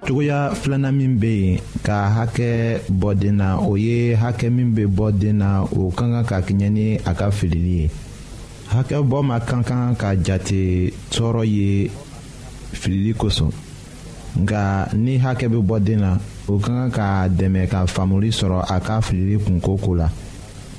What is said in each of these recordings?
cogoya filanan min bɛ yen ka hakɛ bɔ den na o ye hakɛ min bɛ bɔ den na o ka kan ka kɛɲɛ ni a ka filili ye hakɛ bɔ ma ka kan ka jate tɔɔrɔ ye filili kosɔn nka ni hakɛ bɛ bɔ den na o ka kan ka dɛmɛ ka faamuli sɔrɔ a ka filili kunko ko la.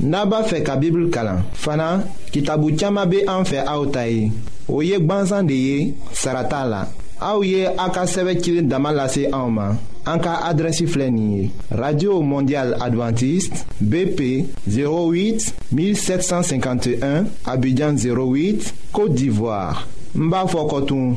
n'a b'a fɛ ka bibulu kalan fana kitabu caman bɛ an fɛ aw ta ye o ye gwansan de ye sara t'a la aw ye a ka sɛbɛn cilen dama lase anw ma an ka adrɛsi filɛ nin ye radio mondial adventiste bp 08 1751 abidjan 08 côte d'ivoire n b'a fɔ kɔtun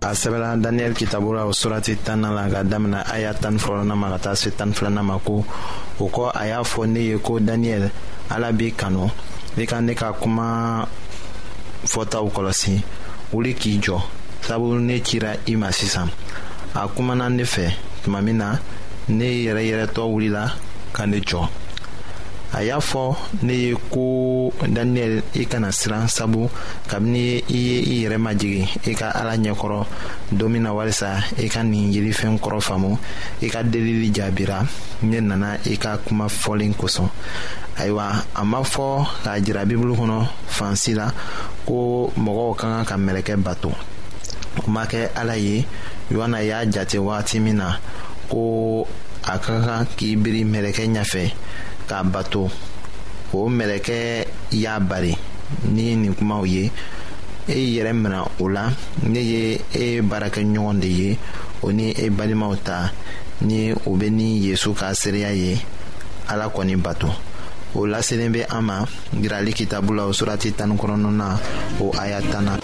a sɛbɛla daniyɛli kitabu la o surati tan na la ka damina a y'a tan fɔlɔna ma ka taa se tan filana ma ko o kɔ a y'a fɔ ne ye ko daniyɛli ala b'i kanu i ka ne ka kuma fɔtaw kɔlɔsi wuli k'i jɔ sabu ne cira i ma sisan a kumana ne fɛ tuma min na ne yɛrɛ yɛrɛtɔ wulila ka ne jɔ a y'a fɔ ne ye ko daniyɛli i kana siran sabu kabini i ye i yɛrɛ majigin i ka ala ɲɛkɔrɔ don min na walisa i ka nin yirifɛn kɔrɔ faamu i ka delili jaabira ne nana i ka kuma fɔlen kosɔn ayiwa a ma fɔ k'a jira bibulu kɔnɔ fansi la ko mɔgɔw ka kan ka mɛlɛkɛ bato o ma kɛ ala ye yohana y'a jate wagati min na ko a ka kan k'i biri mɛlɛkɛ ɲɛfɛ k'a bato o mɛlɛkɛ bɛɛ y'a bari n'i ye nin kumaw ye e yɛrɛ mina o la ne ye e baarakɛɲɔgɔn de ye o ni e balimaw ta ni o bɛ ni yesu ka seereya ye ala kɔni bato o laselen bɛ an ma jirali kitabu la o surati tan ni kɔnɔntɔnnan o aya tan na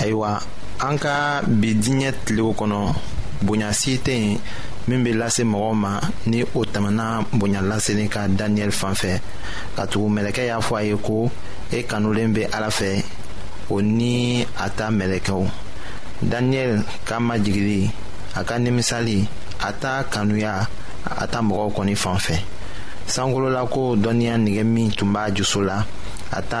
ayiwa an ka bi diɲɛ tilew kɔnɔ bonya si tɛ yen min bɛ lase mɔgɔw ma ni o tɛmɛna bonya laseli ka daniyɛli fan fɛ katugu mɛlɛkɛ y'a fɔ a ye ko e kanulen bɛ ala fɛ o ni a ta mɛlɛkɛw daniyɛli ka majigili a ka nimisali a ta kanuya a ta mɔgɔw kɔni fan fɛ sankolola ko dɔnniya nige min tun b'a juso la a ta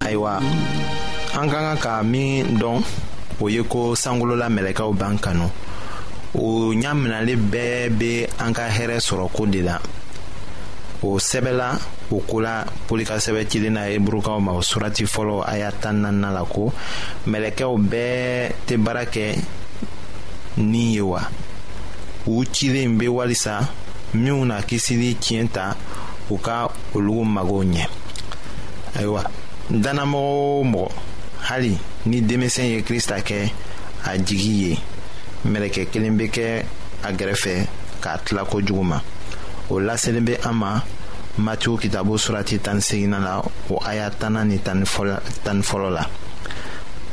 ayiwa an ka kan ka min dɔn o ye ko sankolola mɛlɛkɛw b'an kanu o ɲaminali bɛɛ bɛ an ka hɛrɛ sɔrɔ ko de la o sɛbɛla o ko la poli ka sɛbɛ cilen na heburukaw ma o surati fɔlɔ a y'a tan naaninan la ko mɛlɛkɛw bɛɛ tɛ baara kɛ ni ye wa u cilen bɛ walisa minw na kisili tiɲɛ ta u ka olu mago ɲɛ ayiwa dannamɔgɔ o mɔgɔ hali ni denmisɛn ye krista kɛ a jigi ye mɛlɛkɛ kelen bɛ kɛ a gɛrɛfɛ k'a tila kojugu ma o laselen bɛ an ma matiw kitabu surati tan ni seginna la o aya tanna ni tan ni fɔlɔ la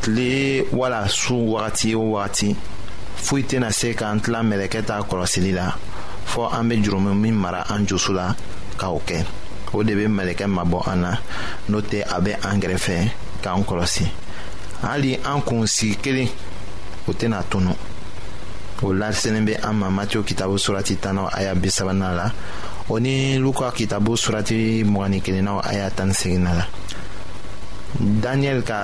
tile wala su wagati o wagati foyi tɛna se k'an tila mɛlɛkɛ ta kɔlɔsili la fɔɔ an bɛ jurumu min mara an dusu la ka o kɛ o de bɛ mɛlɛkɛ mabɔ an na n'o tɛ a bɛ an kɛrɛfɛ k'an kɔlɔsi hali an kun sigi kelen o tɛna tunu o laselen bɛ an ma matiyo kitabu surati tanaw aya bi sabanan la o ni luka kitabu surati mɔgɔni kelennaw aya tan ni seginna la daniyɛli ka